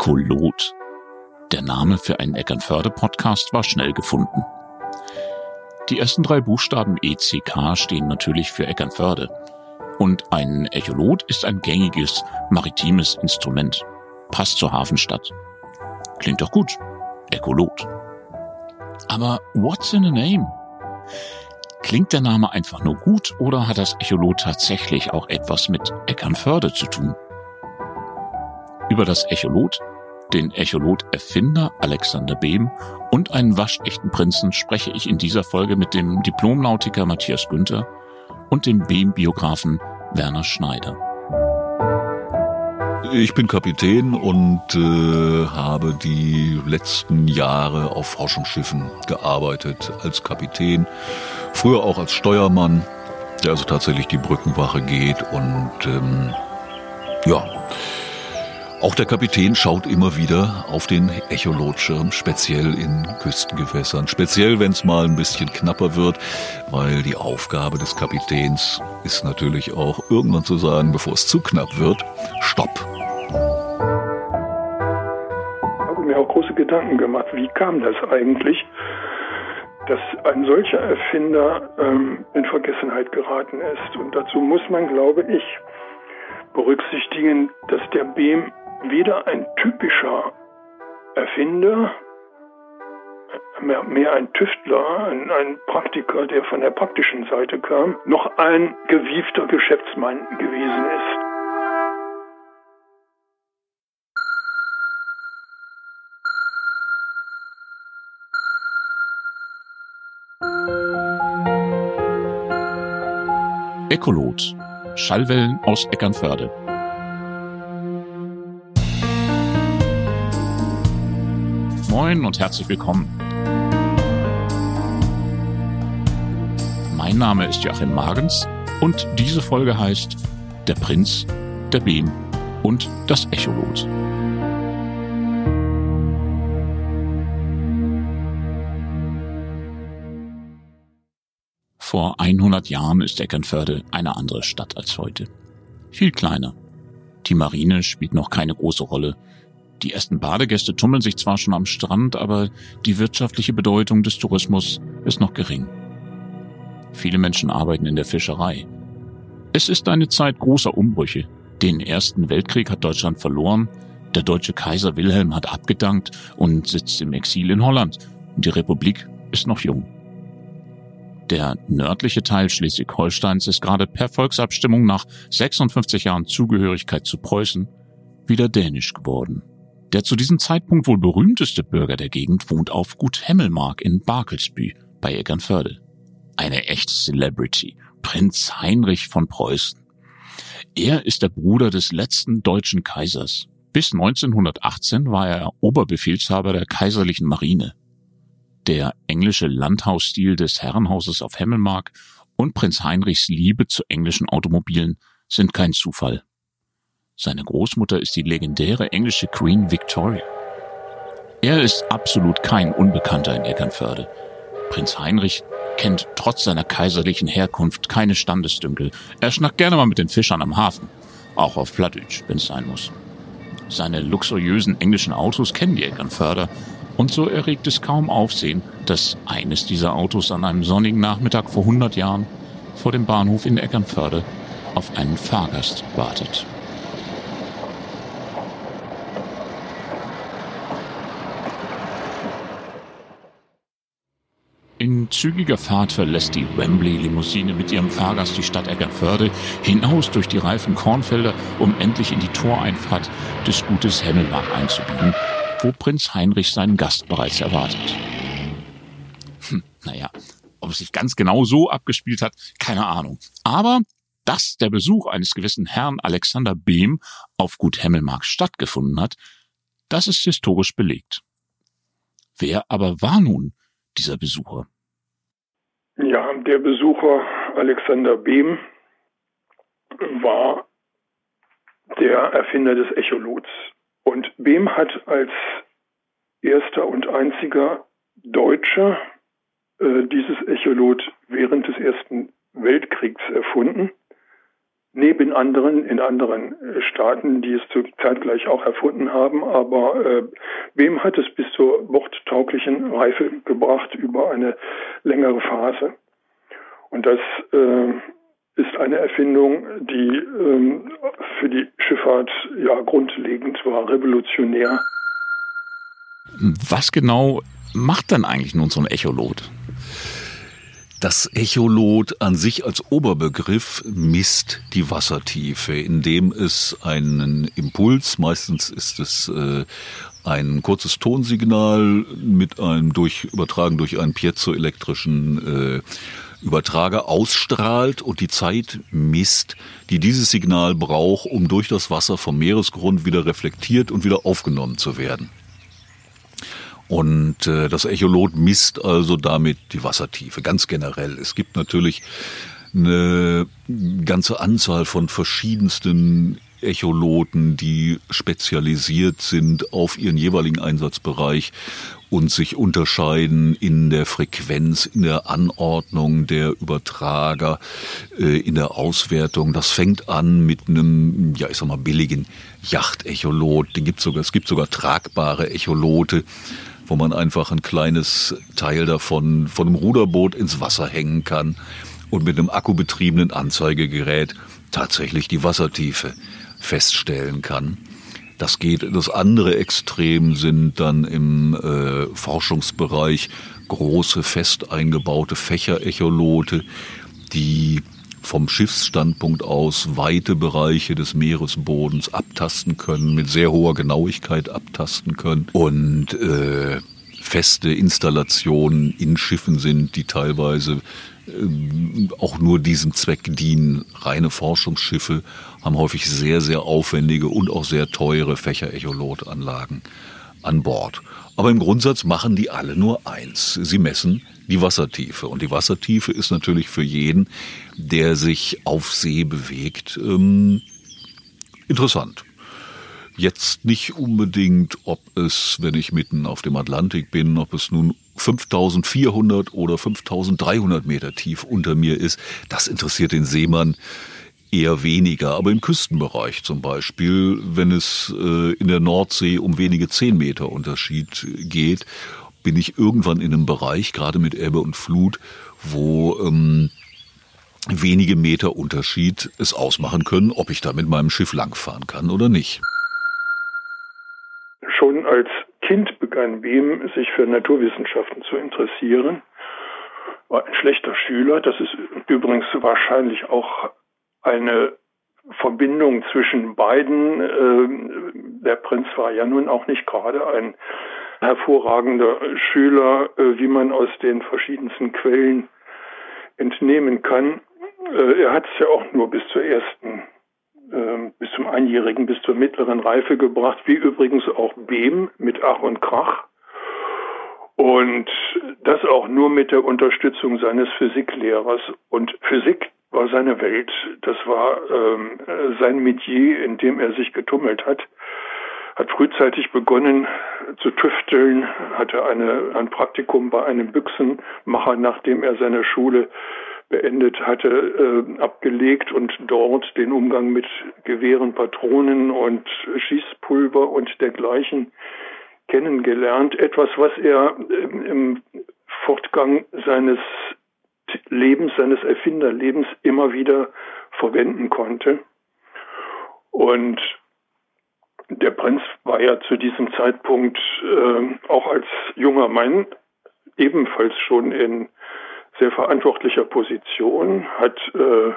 Echolot. Der Name für einen Eckernförde-Podcast war schnell gefunden. Die ersten drei Buchstaben ECK stehen natürlich für Eckernförde. Und ein Echolot ist ein gängiges maritimes Instrument. Passt zur Hafenstadt. Klingt doch gut. Echolot. Aber what's in a name? Klingt der Name einfach nur gut oder hat das Echolot tatsächlich auch etwas mit Eckernförde zu tun? Über das Echolot, den Echolot-Erfinder Alexander Behm und einen waschechten Prinzen spreche ich in dieser Folge mit dem Diplomnautiker Matthias Günther und dem Behm-Biografen Werner Schneider. Ich bin Kapitän und äh, habe die letzten Jahre auf Forschungsschiffen gearbeitet als Kapitän, früher auch als Steuermann, der also tatsächlich die Brückenwache geht und ähm, ja, auch der Kapitän schaut immer wieder auf den Echolotschirm, speziell in Küstengewässern. Speziell, wenn es mal ein bisschen knapper wird, weil die Aufgabe des Kapitäns ist natürlich auch irgendwann zu sagen, bevor es zu knapp wird, Stopp. Ich habe mir auch große Gedanken gemacht, wie kam das eigentlich, dass ein solcher Erfinder ähm, in Vergessenheit geraten ist. Und dazu muss man, glaube ich, berücksichtigen, dass der Beam weder ein typischer Erfinder, mehr, ein Tüftler, ein, ein, Praktiker, der von der praktischen Seite kam, noch ein gewiefter Geschäftsmann gewesen ist. Ekolot. Schallwellen aus Eckernförde. Moin und herzlich willkommen. Mein Name ist Joachim Magens und diese Folge heißt Der Prinz, der Beam und das Echolot. Vor 100 Jahren ist Eckernförde eine andere Stadt als heute. Viel kleiner. Die Marine spielt noch keine große Rolle. Die ersten Badegäste tummeln sich zwar schon am Strand, aber die wirtschaftliche Bedeutung des Tourismus ist noch gering. Viele Menschen arbeiten in der Fischerei. Es ist eine Zeit großer Umbrüche. Den Ersten Weltkrieg hat Deutschland verloren, der deutsche Kaiser Wilhelm hat abgedankt und sitzt im Exil in Holland. Die Republik ist noch jung. Der nördliche Teil Schleswig-Holsteins ist gerade per Volksabstimmung nach 56 Jahren Zugehörigkeit zu Preußen wieder dänisch geworden. Der zu diesem Zeitpunkt wohl berühmteste Bürger der Gegend wohnt auf Gut Hemmelmark in Barkelsbü bei Eckernförde. Eine echte Celebrity, Prinz Heinrich von Preußen. Er ist der Bruder des letzten deutschen Kaisers. Bis 1918 war er Oberbefehlshaber der kaiserlichen Marine. Der englische Landhausstil des Herrenhauses auf Hemmelmark und Prinz Heinrichs Liebe zu englischen Automobilen sind kein Zufall. Seine Großmutter ist die legendäre englische Queen Victoria. Er ist absolut kein Unbekannter in Eckernförde. Prinz Heinrich kennt trotz seiner kaiserlichen Herkunft keine Standesdünkel. Er schnackt gerne mal mit den Fischern am Hafen. Auch auf Plattdeutsch, wenn es sein muss. Seine luxuriösen englischen Autos kennen die Eckernförder. Und so erregt es kaum Aufsehen, dass eines dieser Autos an einem sonnigen Nachmittag vor 100 Jahren vor dem Bahnhof in Eckernförde auf einen Fahrgast wartet. In zügiger Fahrt verlässt die Wembley-Limousine mit ihrem Fahrgast die Stadt Eckernförde hinaus durch die reifen Kornfelder, um endlich in die Toreinfahrt des Gutes Hemmelmark einzubiegen, wo Prinz Heinrich seinen Gast bereits erwartet. Hm, naja, ob es sich ganz genau so abgespielt hat, keine Ahnung. Aber dass der Besuch eines gewissen Herrn Alexander Behm auf Gut Hemmelmark stattgefunden hat, das ist historisch belegt. Wer aber war nun dieser Besucher? Ja, der Besucher Alexander Behm war der Erfinder des Echolots. Und Behm hat als erster und einziger Deutscher äh, dieses Echolot während des Ersten Weltkriegs erfunden, neben anderen in anderen äh, Staaten, die es zeitgleich auch erfunden haben. Aber äh, wem hat es bis zur worttauglichen Reife gebracht über eine längere Phase? Und das äh, ist eine Erfindung, die ähm, für die Schifffahrt ja grundlegend war, revolutionär. Was genau macht dann eigentlich nun so ein Echolot? Das Echolot an sich als Oberbegriff misst die Wassertiefe, indem es einen Impuls, meistens ist es äh, ein kurzes Tonsignal mit einem durch übertragen durch einen piezoelektrischen äh, Übertrager ausstrahlt und die Zeit misst, die dieses Signal braucht, um durch das Wasser vom Meeresgrund wieder reflektiert und wieder aufgenommen zu werden. Und äh, das Echolot misst also damit die Wassertiefe, ganz generell. Es gibt natürlich eine ganze Anzahl von verschiedensten Echoloten, die spezialisiert sind auf ihren jeweiligen Einsatzbereich und sich unterscheiden in der Frequenz, in der Anordnung der Übertrager, äh, in der Auswertung. Das fängt an mit einem, ja, ich sag mal, billigen Yachtecholot. Den gibt's sogar, es gibt sogar tragbare Echolote wo man einfach ein kleines Teil davon von einem Ruderboot ins Wasser hängen kann und mit einem akkubetriebenen Anzeigegerät tatsächlich die Wassertiefe feststellen kann. Das geht. Das andere Extrem sind dann im äh, Forschungsbereich große fest eingebaute Fächerecholote, die vom Schiffsstandpunkt aus weite Bereiche des Meeresbodens abtasten können, mit sehr hoher Genauigkeit abtasten können und äh, feste Installationen in Schiffen sind, die teilweise äh, auch nur diesem Zweck dienen. Reine Forschungsschiffe haben häufig sehr, sehr aufwendige und auch sehr teure Fächerecholotanlagen an Bord. Aber im Grundsatz machen die alle nur eins. Sie messen die Wassertiefe. Und die Wassertiefe ist natürlich für jeden, der sich auf See bewegt, ähm, interessant. Jetzt nicht unbedingt, ob es, wenn ich mitten auf dem Atlantik bin, ob es nun 5400 oder 5300 Meter tief unter mir ist. Das interessiert den Seemann eher weniger. Aber im Küstenbereich zum Beispiel, wenn es äh, in der Nordsee um wenige zehn Meter Unterschied geht bin ich irgendwann in einem Bereich, gerade mit Ebbe und Flut, wo ähm, wenige Meter Unterschied es ausmachen können, ob ich da mit meinem Schiff langfahren kann oder nicht. Schon als Kind begann Behm sich für Naturwissenschaften zu interessieren, war ein schlechter Schüler. Das ist übrigens wahrscheinlich auch eine Verbindung zwischen beiden. Ähm, der Prinz war ja nun auch nicht gerade ein hervorragender Schüler, äh, wie man aus den verschiedensten Quellen entnehmen kann. Äh, er hat es ja auch nur bis zur ersten, ähm, bis zum Einjährigen, bis zur mittleren Reife gebracht, wie übrigens auch Behm mit Ach und Krach. Und das auch nur mit der Unterstützung seines Physiklehrers. Und Physik war seine Welt. Das war ähm, sein Metier, in dem er sich getummelt hat hat frühzeitig begonnen zu tüfteln, hatte eine, ein Praktikum bei einem Büchsenmacher, nachdem er seine Schule beendet hatte, äh, abgelegt und dort den Umgang mit Gewehren, Patronen und Schießpulver und dergleichen kennengelernt. Etwas, was er äh, im Fortgang seines Lebens, seines Erfinderlebens immer wieder verwenden konnte. Und der Prinz war ja zu diesem Zeitpunkt äh, auch als junger Mann ebenfalls schon in sehr verantwortlicher Position, hat äh,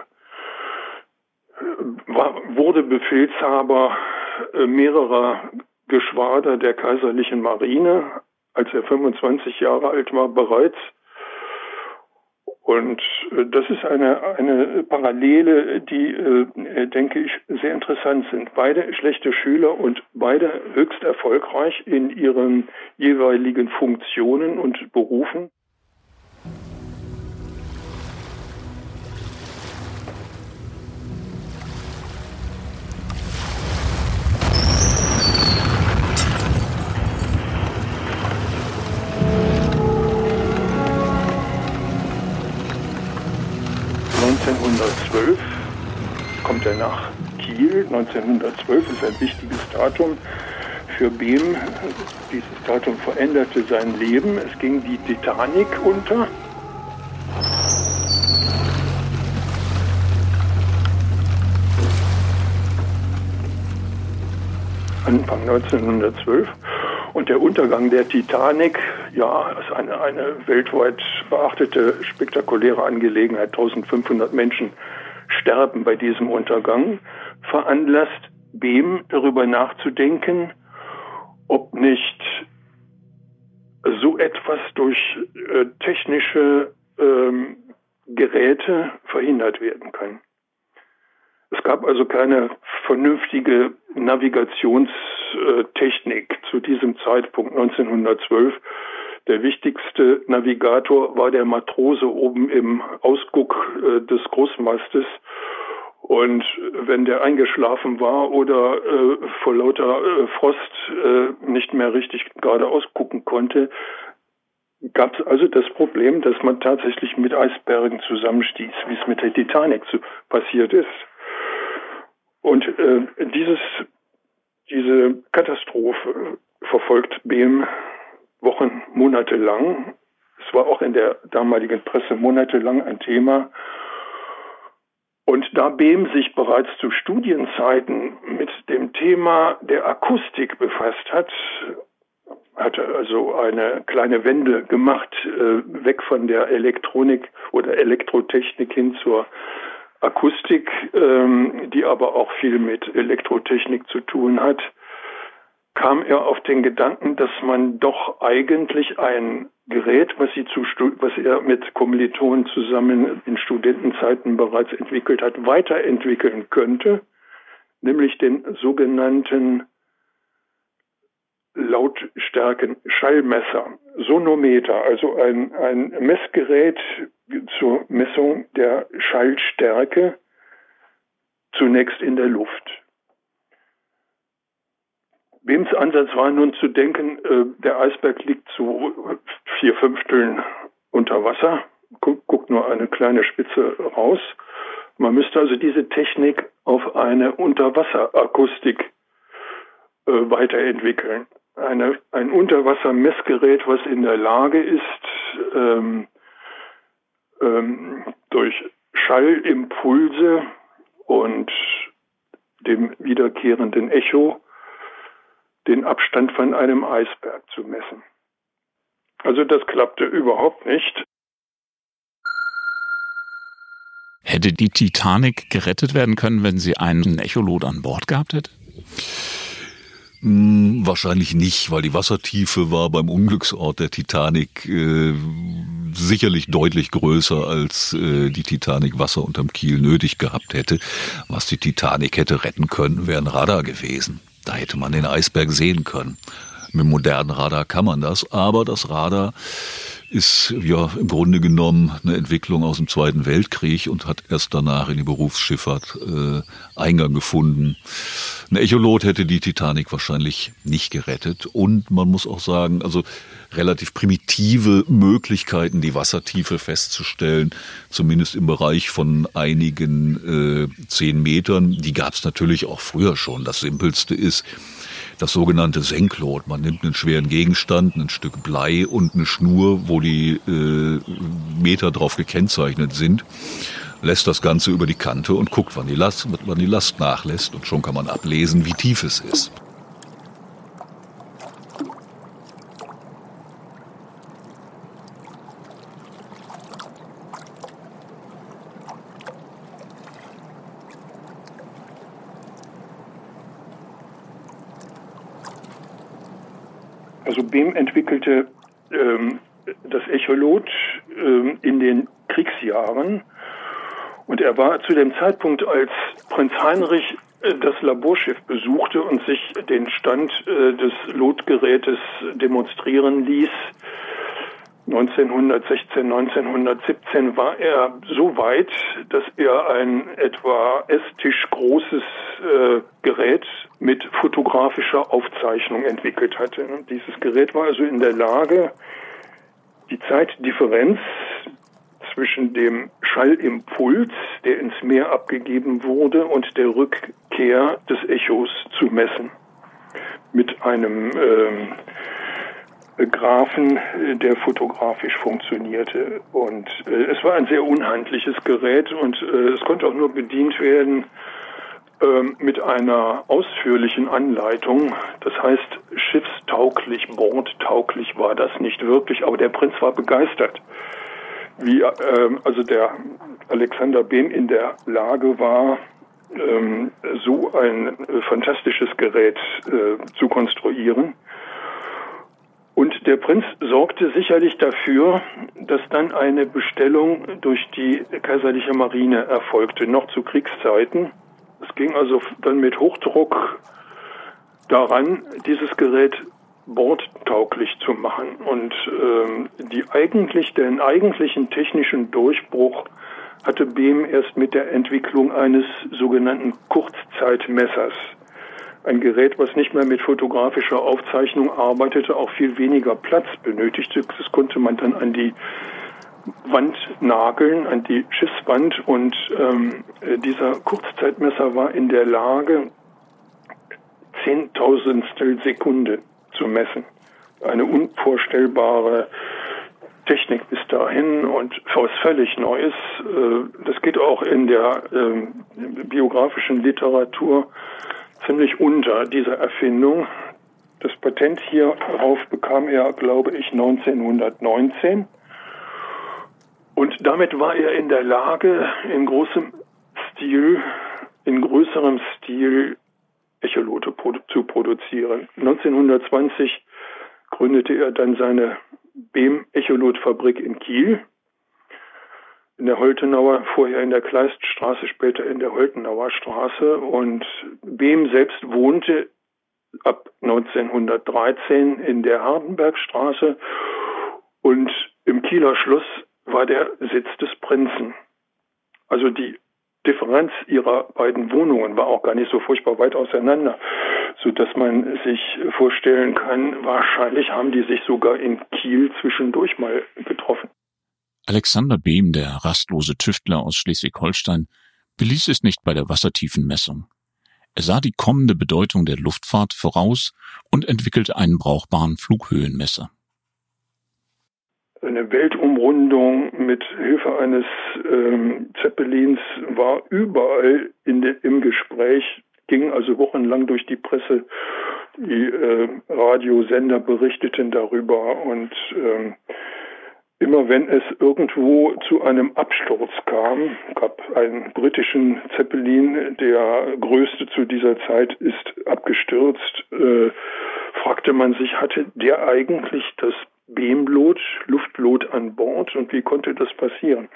war, wurde Befehlshaber äh, mehrerer Geschwader der kaiserlichen Marine, als er 25 Jahre alt war, bereits und äh, das ist eine, eine Parallele, die, äh, denke ich, sehr interessant sind. Beide schlechte Schüler und beide höchst erfolgreich in ihren jeweiligen Funktionen und Berufen. 1912 ist ein wichtiges Datum für Behm. Dieses Datum veränderte sein Leben. Es ging die Titanic unter. Anfang 1912. Und der Untergang der Titanic, ja, ist eine, eine weltweit beachtete, spektakuläre Angelegenheit. 1500 Menschen sterben bei diesem Untergang, veranlasst Behm darüber nachzudenken, ob nicht so etwas durch äh, technische ähm, Geräte verhindert werden kann. Es gab also keine vernünftige Navigationstechnik zu diesem Zeitpunkt 1912. Der wichtigste Navigator war der Matrose oben im Ausguck äh, des Großmastes und wenn der eingeschlafen war oder äh, vor lauter äh, Frost äh, nicht mehr richtig geradeaus gucken konnte, gab es also das Problem, dass man tatsächlich mit Eisbergen zusammenstieß, wie es mit der Titanic zu, passiert ist. Und äh, dieses, diese Katastrophe verfolgt Behm Wochen, Monate lang. Es war auch in der damaligen Presse monatelang ein Thema. Und da Behm sich bereits zu Studienzeiten mit dem Thema der Akustik befasst hat, hatte also eine kleine Wende gemacht, äh, weg von der Elektronik oder Elektrotechnik hin zur Akustik, ähm, die aber auch viel mit Elektrotechnik zu tun hat, kam er auf den Gedanken, dass man doch eigentlich ein Gerät, was, zu, was er mit Kommilitonen zusammen in Studentenzeiten bereits entwickelt hat, weiterentwickeln könnte, nämlich den sogenannten Lautstärken Schallmesser, Sonometer, also ein, ein Messgerät zur Messung der Schallstärke, zunächst in der Luft. Behms Ansatz war nun zu denken, äh, der Eisberg liegt zu vier Fünfteln unter Wasser, guckt, guckt nur eine kleine Spitze raus. Man müsste also diese Technik auf eine Unterwasserakustik äh, weiterentwickeln. Eine, ein Unterwassermessgerät, was in der Lage ist, ähm, ähm, durch Schallimpulse und dem wiederkehrenden Echo den Abstand von einem Eisberg zu messen. Also das klappte überhaupt nicht. Hätte die Titanic gerettet werden können, wenn sie einen Echolot an Bord gehabt hätte? Hm, wahrscheinlich nicht, weil die Wassertiefe war beim Unglücksort der Titanic äh, sicherlich deutlich größer, als äh, die Titanic Wasser unterm Kiel nötig gehabt hätte. Was die Titanic hätte retten können, wäre ein Radar gewesen. Da hätte man den Eisberg sehen können. Mit modernen Radar kann man das, aber das Radar ist ja im Grunde genommen eine Entwicklung aus dem Zweiten Weltkrieg und hat erst danach in die Berufsschifffahrt äh, Eingang gefunden. Ein Echolot hätte die Titanic wahrscheinlich nicht gerettet und man muss auch sagen, also relativ primitive Möglichkeiten, die Wassertiefe festzustellen, zumindest im Bereich von einigen äh, zehn Metern, die gab es natürlich auch früher schon. Das Simpelste ist, das sogenannte Senklot. Man nimmt einen schweren Gegenstand, ein Stück Blei und eine Schnur, wo die äh, Meter drauf gekennzeichnet sind, lässt das Ganze über die Kante und guckt, wann die, Last, wann die Last nachlässt. Und schon kann man ablesen, wie tief es ist. Also Behm entwickelte ähm, das Echolot ähm, in den Kriegsjahren. Und er war zu dem Zeitpunkt, als Prinz Heinrich äh, das Laborschiff besuchte und sich den Stand äh, des Lotgerätes demonstrieren ließ, 1916, 1917 war er so weit, dass er ein etwa Esstisch großes äh, Gerät mit fotografischer Aufzeichnung entwickelt hatte. Dieses Gerät war also in der Lage, die Zeitdifferenz zwischen dem Schallimpuls, der ins Meer abgegeben wurde, und der Rückkehr des Echos zu messen. Mit einem äh, Graphen, der fotografisch funktionierte. Und äh, es war ein sehr unhandliches Gerät und äh, es konnte auch nur bedient werden ähm, mit einer ausführlichen Anleitung. Das heißt, schiffstauglich, bordtauglich war das nicht wirklich, aber der Prinz war begeistert, wie ähm, also der Alexander Behm in der Lage war, ähm, so ein äh, fantastisches Gerät äh, zu konstruieren. Und der Prinz sorgte sicherlich dafür, dass dann eine Bestellung durch die kaiserliche Marine erfolgte, noch zu Kriegszeiten. Es ging also dann mit Hochdruck daran, dieses Gerät bordtauglich zu machen. Und ähm, die eigentlich, den eigentlichen technischen Durchbruch hatte Behm erst mit der Entwicklung eines sogenannten Kurzzeitmessers. Ein Gerät, was nicht mehr mit fotografischer Aufzeichnung arbeitete, auch viel weniger Platz benötigte. Das konnte man dann an die Wand nageln, an die Schiffswand und ähm, dieser Kurzzeitmesser war in der Lage, Zehntausendstel Sekunde zu messen. Eine unvorstellbare Technik bis dahin und was völlig Neues. Äh, das geht auch in der ähm, biografischen Literatur ziemlich unter, diese Erfindung. Das Patent hierauf bekam er, glaube ich, 1919 und damit war er in der Lage, in großem Stil, in größerem Stil Echolote zu produzieren. 1920 gründete er dann seine Behm-Echolot-Fabrik in Kiel, in der Holtenauer, vorher in der Kleiststraße, später in der Holtenauer Straße. Und Behm selbst wohnte ab 1913 in der Hardenbergstraße und im Kieler Schloss war der Sitz des Prinzen. Also die Differenz ihrer beiden Wohnungen war auch gar nicht so furchtbar weit auseinander, so dass man sich vorstellen kann, wahrscheinlich haben die sich sogar in Kiel zwischendurch mal getroffen. Alexander Behm, der rastlose Tüftler aus Schleswig-Holstein, beließ es nicht bei der Wassertiefenmessung. Er sah die kommende Bedeutung der Luftfahrt voraus und entwickelte einen brauchbaren Flughöhenmesser eine Weltumrundung mit Hilfe eines ähm, Zeppelins war überall de, im Gespräch, ging also wochenlang durch die Presse. Die äh, Radiosender berichteten darüber und ähm, immer wenn es irgendwo zu einem Absturz kam, gab einen britischen Zeppelin, der größte zu dieser Zeit ist abgestürzt, äh, fragte man sich, hatte der eigentlich das Beamlot, Luftlot an Bord und wie konnte das passieren?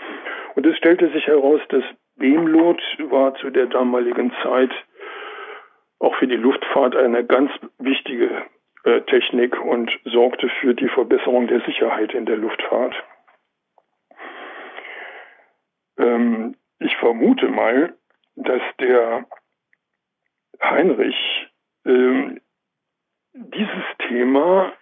Und es stellte sich heraus, dass Beamlot war zu der damaligen Zeit auch für die Luftfahrt eine ganz wichtige Technik und sorgte für die Verbesserung der Sicherheit in der Luftfahrt. Ähm, ich vermute mal, dass der Heinrich ähm, dieses Thema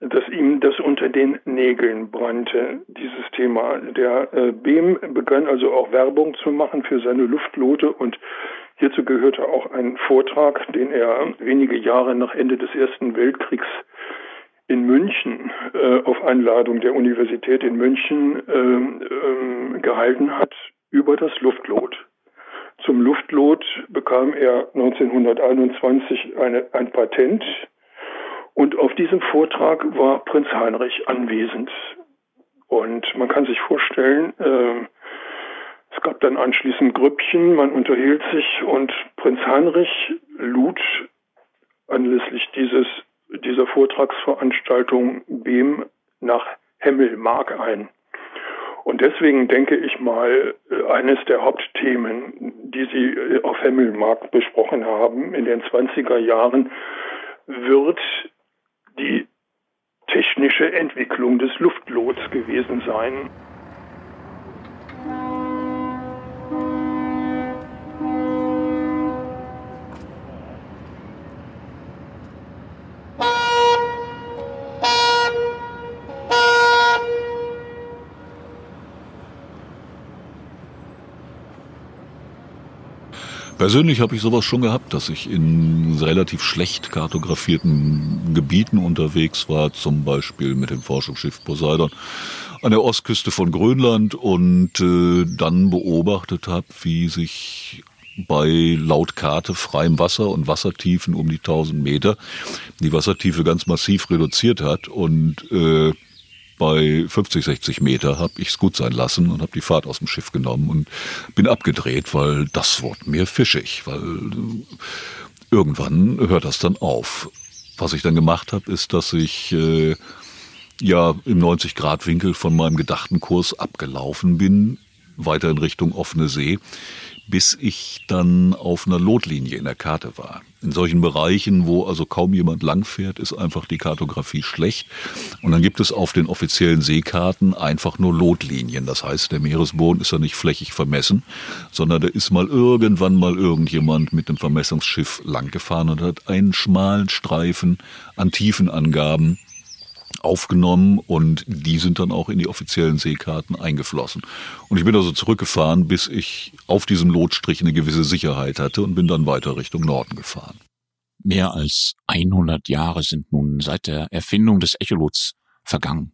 dass ihm das unter den Nägeln brannte, dieses Thema. Der äh, Behm begann also auch Werbung zu machen für seine Luftlote und hierzu gehörte auch ein Vortrag, den er wenige Jahre nach Ende des Ersten Weltkriegs in München äh, auf Einladung der Universität in München äh, äh, gehalten hat über das Luftlot. Zum Luftlot bekam er 1921 eine, ein Patent und auf diesem Vortrag war Prinz Heinrich anwesend. Und man kann sich vorstellen, äh, es gab dann anschließend Grüppchen, man unterhielt sich und Prinz Heinrich lud anlässlich dieses, dieser Vortragsveranstaltung Behm nach Hemmelmark ein. Und deswegen denke ich mal, eines der Hauptthemen, die Sie auf Hemmelmark besprochen haben in den 20er Jahren, wird die technische Entwicklung des Luftlots gewesen sein. Persönlich habe ich sowas schon gehabt, dass ich in relativ schlecht kartografierten Gebieten unterwegs war, zum Beispiel mit dem Forschungsschiff Poseidon an der Ostküste von Grönland und äh, dann beobachtet habe, wie sich bei laut Karte freiem Wasser und Wassertiefen um die 1000 Meter die Wassertiefe ganz massiv reduziert hat und äh, bei 50, 60 Meter habe ich es gut sein lassen und habe die Fahrt aus dem Schiff genommen und bin abgedreht, weil das wurde mir fischig, weil äh, irgendwann hört das dann auf. Was ich dann gemacht habe, ist, dass ich äh, ja im 90-Grad-Winkel von meinem gedachten Kurs abgelaufen bin, weiter in Richtung offene See bis ich dann auf einer Lotlinie in der Karte war. In solchen Bereichen, wo also kaum jemand langfährt, ist einfach die Kartografie schlecht. Und dann gibt es auf den offiziellen Seekarten einfach nur Lotlinien. Das heißt, der Meeresboden ist ja nicht flächig vermessen, sondern da ist mal irgendwann mal irgendjemand mit dem Vermessungsschiff langgefahren und hat einen schmalen Streifen an Tiefenangaben aufgenommen und die sind dann auch in die offiziellen Seekarten eingeflossen. Und ich bin also zurückgefahren, bis ich auf diesem Lotstrich eine gewisse Sicherheit hatte und bin dann weiter Richtung Norden gefahren. Mehr als 100 Jahre sind nun seit der Erfindung des Echolots vergangen.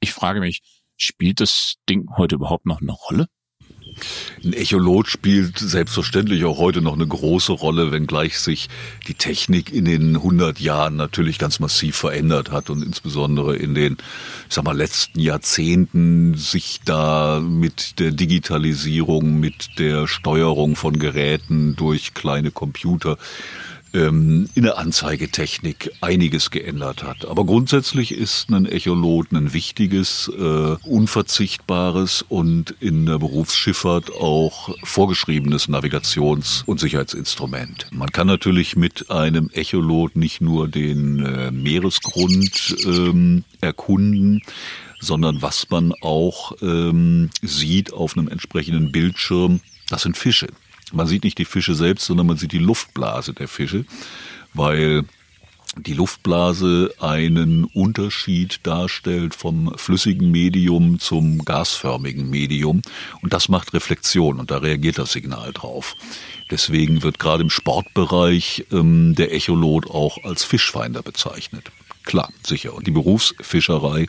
Ich frage mich, spielt das Ding heute überhaupt noch eine Rolle? Ein Echolot spielt selbstverständlich auch heute noch eine große Rolle, wenngleich sich die Technik in den 100 Jahren natürlich ganz massiv verändert hat und insbesondere in den, ich sag mal, letzten Jahrzehnten sich da mit der Digitalisierung, mit der Steuerung von Geräten durch kleine Computer ähm, in der Anzeigetechnik einiges geändert hat. Aber grundsätzlich ist ein Echolot ein wichtiges, äh, unverzichtbares und in der Berufsschifffahrt auch vorgeschriebenes Navigations- und Sicherheitsinstrument. Man kann natürlich mit einem Echolot nicht nur den äh, Meeresgrund ähm, erkunden, sondern was man auch ähm, sieht auf einem entsprechenden Bildschirm, das sind Fische. Man sieht nicht die Fische selbst, sondern man sieht die Luftblase der Fische, weil die Luftblase einen Unterschied darstellt vom flüssigen Medium zum gasförmigen Medium und das macht Reflexion und da reagiert das Signal drauf. Deswegen wird gerade im Sportbereich ähm, der Echolot auch als Fischfinder bezeichnet. Klar, sicher. Und die Berufsfischerei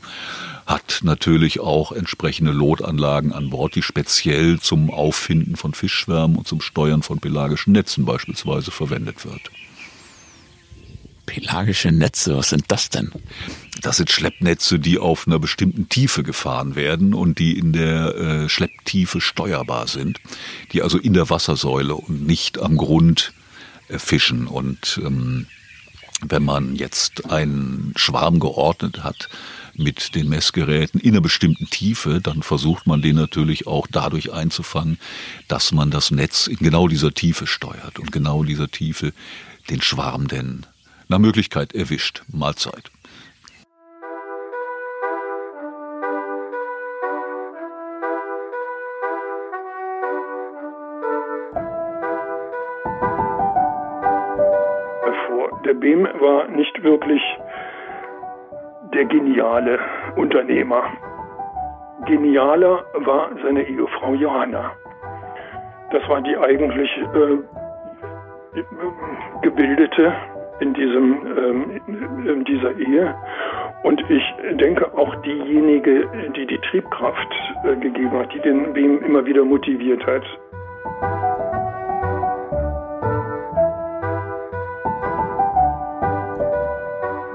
hat natürlich auch entsprechende Lotanlagen an Bord, die speziell zum Auffinden von Fischschwärmen und zum Steuern von pelagischen Netzen beispielsweise verwendet wird. Pelagische Netze, was sind das denn? Das sind Schleppnetze, die auf einer bestimmten Tiefe gefahren werden und die in der äh, Schlepptiefe steuerbar sind, die also in der Wassersäule und nicht am Grund äh, fischen. Und ähm, wenn man jetzt einen Schwarm geordnet hat, mit den Messgeräten in einer bestimmten Tiefe, dann versucht man den natürlich auch dadurch einzufangen, dass man das Netz in genau dieser Tiefe steuert und genau dieser Tiefe den Schwarm denn nach Möglichkeit erwischt. Mahlzeit. Der BEM war nicht wirklich der geniale Unternehmer. Genialer war seine Ehefrau Johanna. Das war die eigentlich äh, gebildete in diesem ähm, in dieser Ehe und ich denke auch diejenige, die die Triebkraft äh, gegeben hat, die den Beam immer wieder motiviert hat.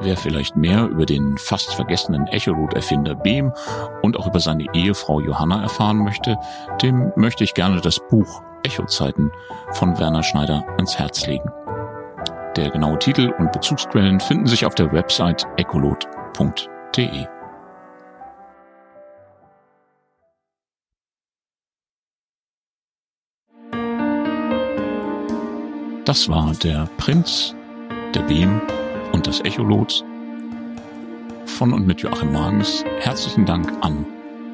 Wer vielleicht mehr über den fast vergessenen Echolot-Erfinder Behm und auch über seine Ehefrau Johanna erfahren möchte, dem möchte ich gerne das Buch Echozeiten von Werner Schneider ans Herz legen. Der genaue Titel und Bezugsquellen finden sich auf der Website echolot.de. Das war der Prinz, der Behm und das Echolot von und mit Joachim Magens. Herzlichen Dank an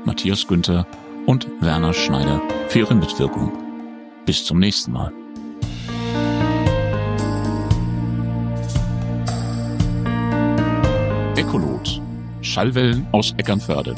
Matthias Günther und Werner Schneider für ihre Mitwirkung. Bis zum nächsten Mal. Ecolot. Schallwellen aus Eckernförde.